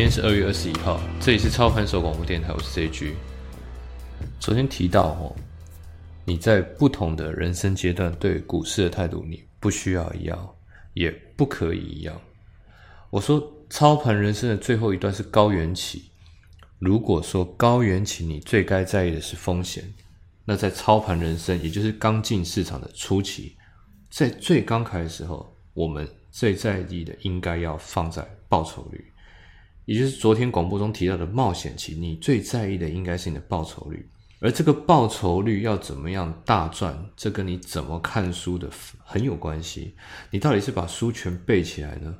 今天是二月二十一号，这里是操盘手广播电台，我是 CG。昨天提到哦，你在不同的人生阶段对股市的态度，你不需要一样，也不可以一样。我说操盘人生的最后一段是高原期，如果说高原期你最该在意的是风险，那在操盘人生，也就是刚进市场的初期，在最刚开的时候，我们最在意的应该要放在报酬率。也就是昨天广播中提到的冒险期，你最在意的应该是你的报酬率，而这个报酬率要怎么样大赚，这跟你怎么看书的很有关系。你到底是把书全背起来呢，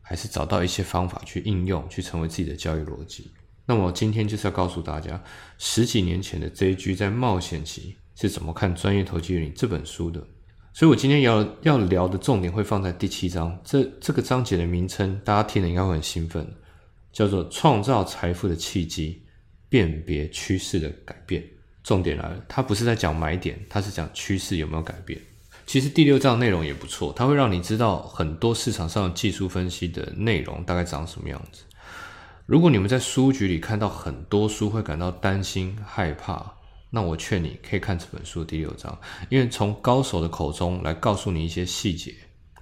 还是找到一些方法去应用，去成为自己的交易逻辑？那么今天就是要告诉大家，十几年前的 JG 在冒险期是怎么看《专业投机原理》这本书的。所以我今天要要聊的重点会放在第七章，这这个章节的名称大家听了应该会很兴奋。叫做创造财富的契机，辨别趋势的改变。重点来了，它不是在讲买点，它是讲趋势有没有改变。其实第六章内容也不错，它会让你知道很多市场上技术分析的内容大概长什么样子。如果你们在书局里看到很多书会感到担心害怕，那我劝你可以看这本书第六章，因为从高手的口中来告诉你一些细节，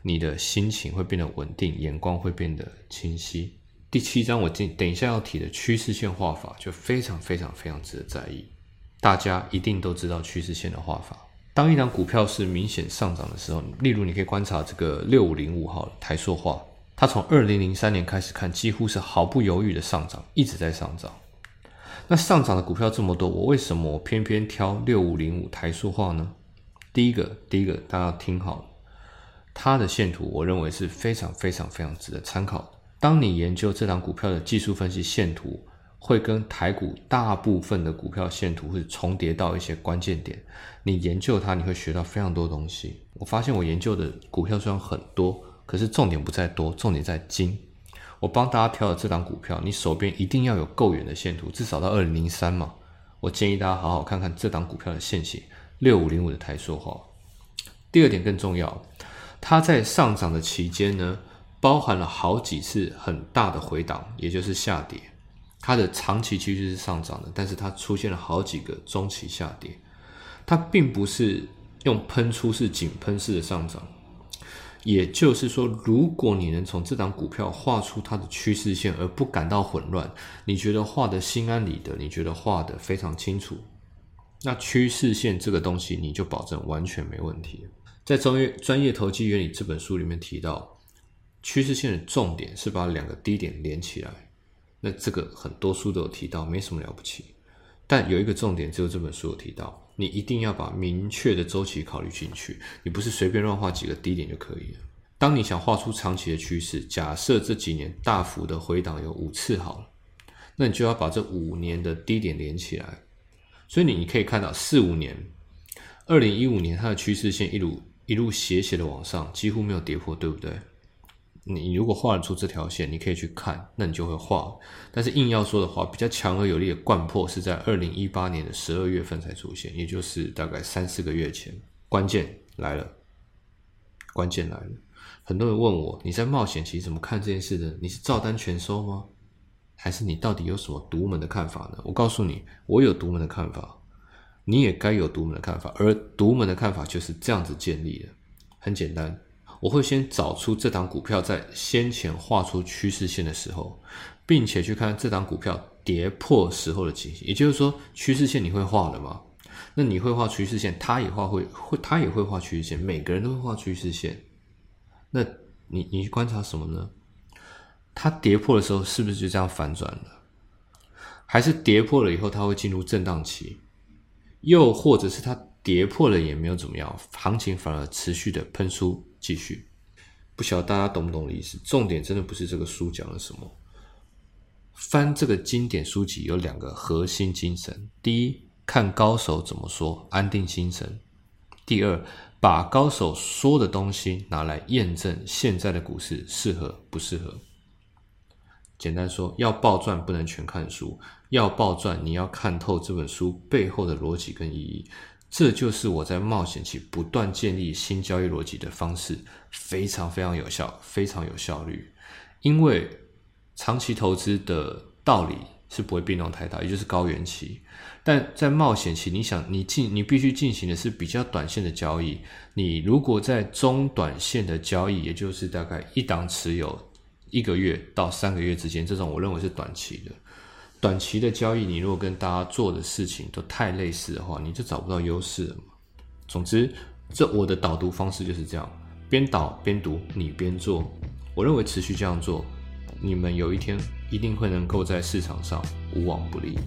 你的心情会变得稳定，眼光会变得清晰。第七章我等等一下要提的趋势线画法就非常非常非常值得在意。大家一定都知道趋势线的画法。当一张股票是明显上涨的时候，例如你可以观察这个六五零五号台塑化，它从二零零三年开始看，几乎是毫不犹豫的上涨，一直在上涨。那上涨的股票这么多，我为什么偏偏挑六五零五台塑化呢？第一个，第一个大家听好，它的线图我认为是非常非常非常值得参考的。当你研究这档股票的技术分析线图，会跟台股大部分的股票线图会重叠到一些关键点。你研究它，你会学到非常多东西。我发现我研究的股票虽然很多，可是重点不在多，重点在精。我帮大家挑的这档股票，你手边一定要有够远的线图，至少到二零零三嘛。我建议大家好好看看这档股票的线型，六五零五的台塑化。第二点更重要，它在上涨的期间呢？包含了好几次很大的回档，也就是下跌。它的长期趋势是上涨的，但是它出现了好几个中期下跌。它并不是用喷出式、井喷式的上涨。也就是说，如果你能从这档股票画出它的趋势线而不感到混乱，你觉得画的心安理得，你觉得画的非常清楚，那趋势线这个东西你就保证完全没问题。在《专业专业投机原理》这本书里面提到。趋势线的重点是把两个低点连起来，那这个很多书都有提到，没什么了不起。但有一个重点，只有这本书有提到，你一定要把明确的周期考虑进去，你不是随便乱画几个低点就可以了。当你想画出长期的趋势，假设这几年大幅的回档有五次好了，那你就要把这五年的低点连起来。所以你你可以看到四五年，二零一五年它的趋势线一路一路斜斜的往上，几乎没有跌破，对不对？你如果画得出这条线，你可以去看，那你就会画。但是硬要说的话，比较强而有力的贯破是在二零一八年的十二月份才出现，也就是大概三四个月前。关键来了，关键来了。很多人问我，你在冒险期怎么看这件事的？你是照单全收吗？还是你到底有什么独门的看法呢？我告诉你，我有独门的看法，你也该有独门的看法。而独门的看法就是这样子建立的，很简单。我会先找出这档股票在先前画出趋势线的时候，并且去看这档股票跌破时候的情形。也就是说，趋势线你会画了吗？那你会画趋势线，他也画会会，他也会画趋势线，每个人都会画趋势线。那你你去观察什么呢？它跌破的时候是不是就这样反转了？还是跌破了以后它会进入震荡期？又或者是它跌破了也没有怎么样，行情反而持续的喷出？继续，不晓得大家懂不懂的意思。重点真的不是这个书讲了什么。翻这个经典书籍有两个核心精神：第一，看高手怎么说，安定心神；第二，把高手说的东西拿来验证现在的股市适合不适合。简单说，要暴赚不能全看书，要暴赚你要看透这本书背后的逻辑跟意义。这就是我在冒险期不断建立新交易逻辑的方式，非常非常有效，非常有效率。因为长期投资的道理是不会变动太大，也就是高原期。但在冒险期，你想你进你必须进行的是比较短线的交易。你如果在中短线的交易，也就是大概一档持有一个月到三个月之间，这种我认为是短期的。短期的交易，你如果跟大家做的事情都太类似的话，你就找不到优势了嘛。总之，这我的导读方式就是这样：边导边读，你边做。我认为持续这样做，你们有一天一定会能够在市场上无往不利。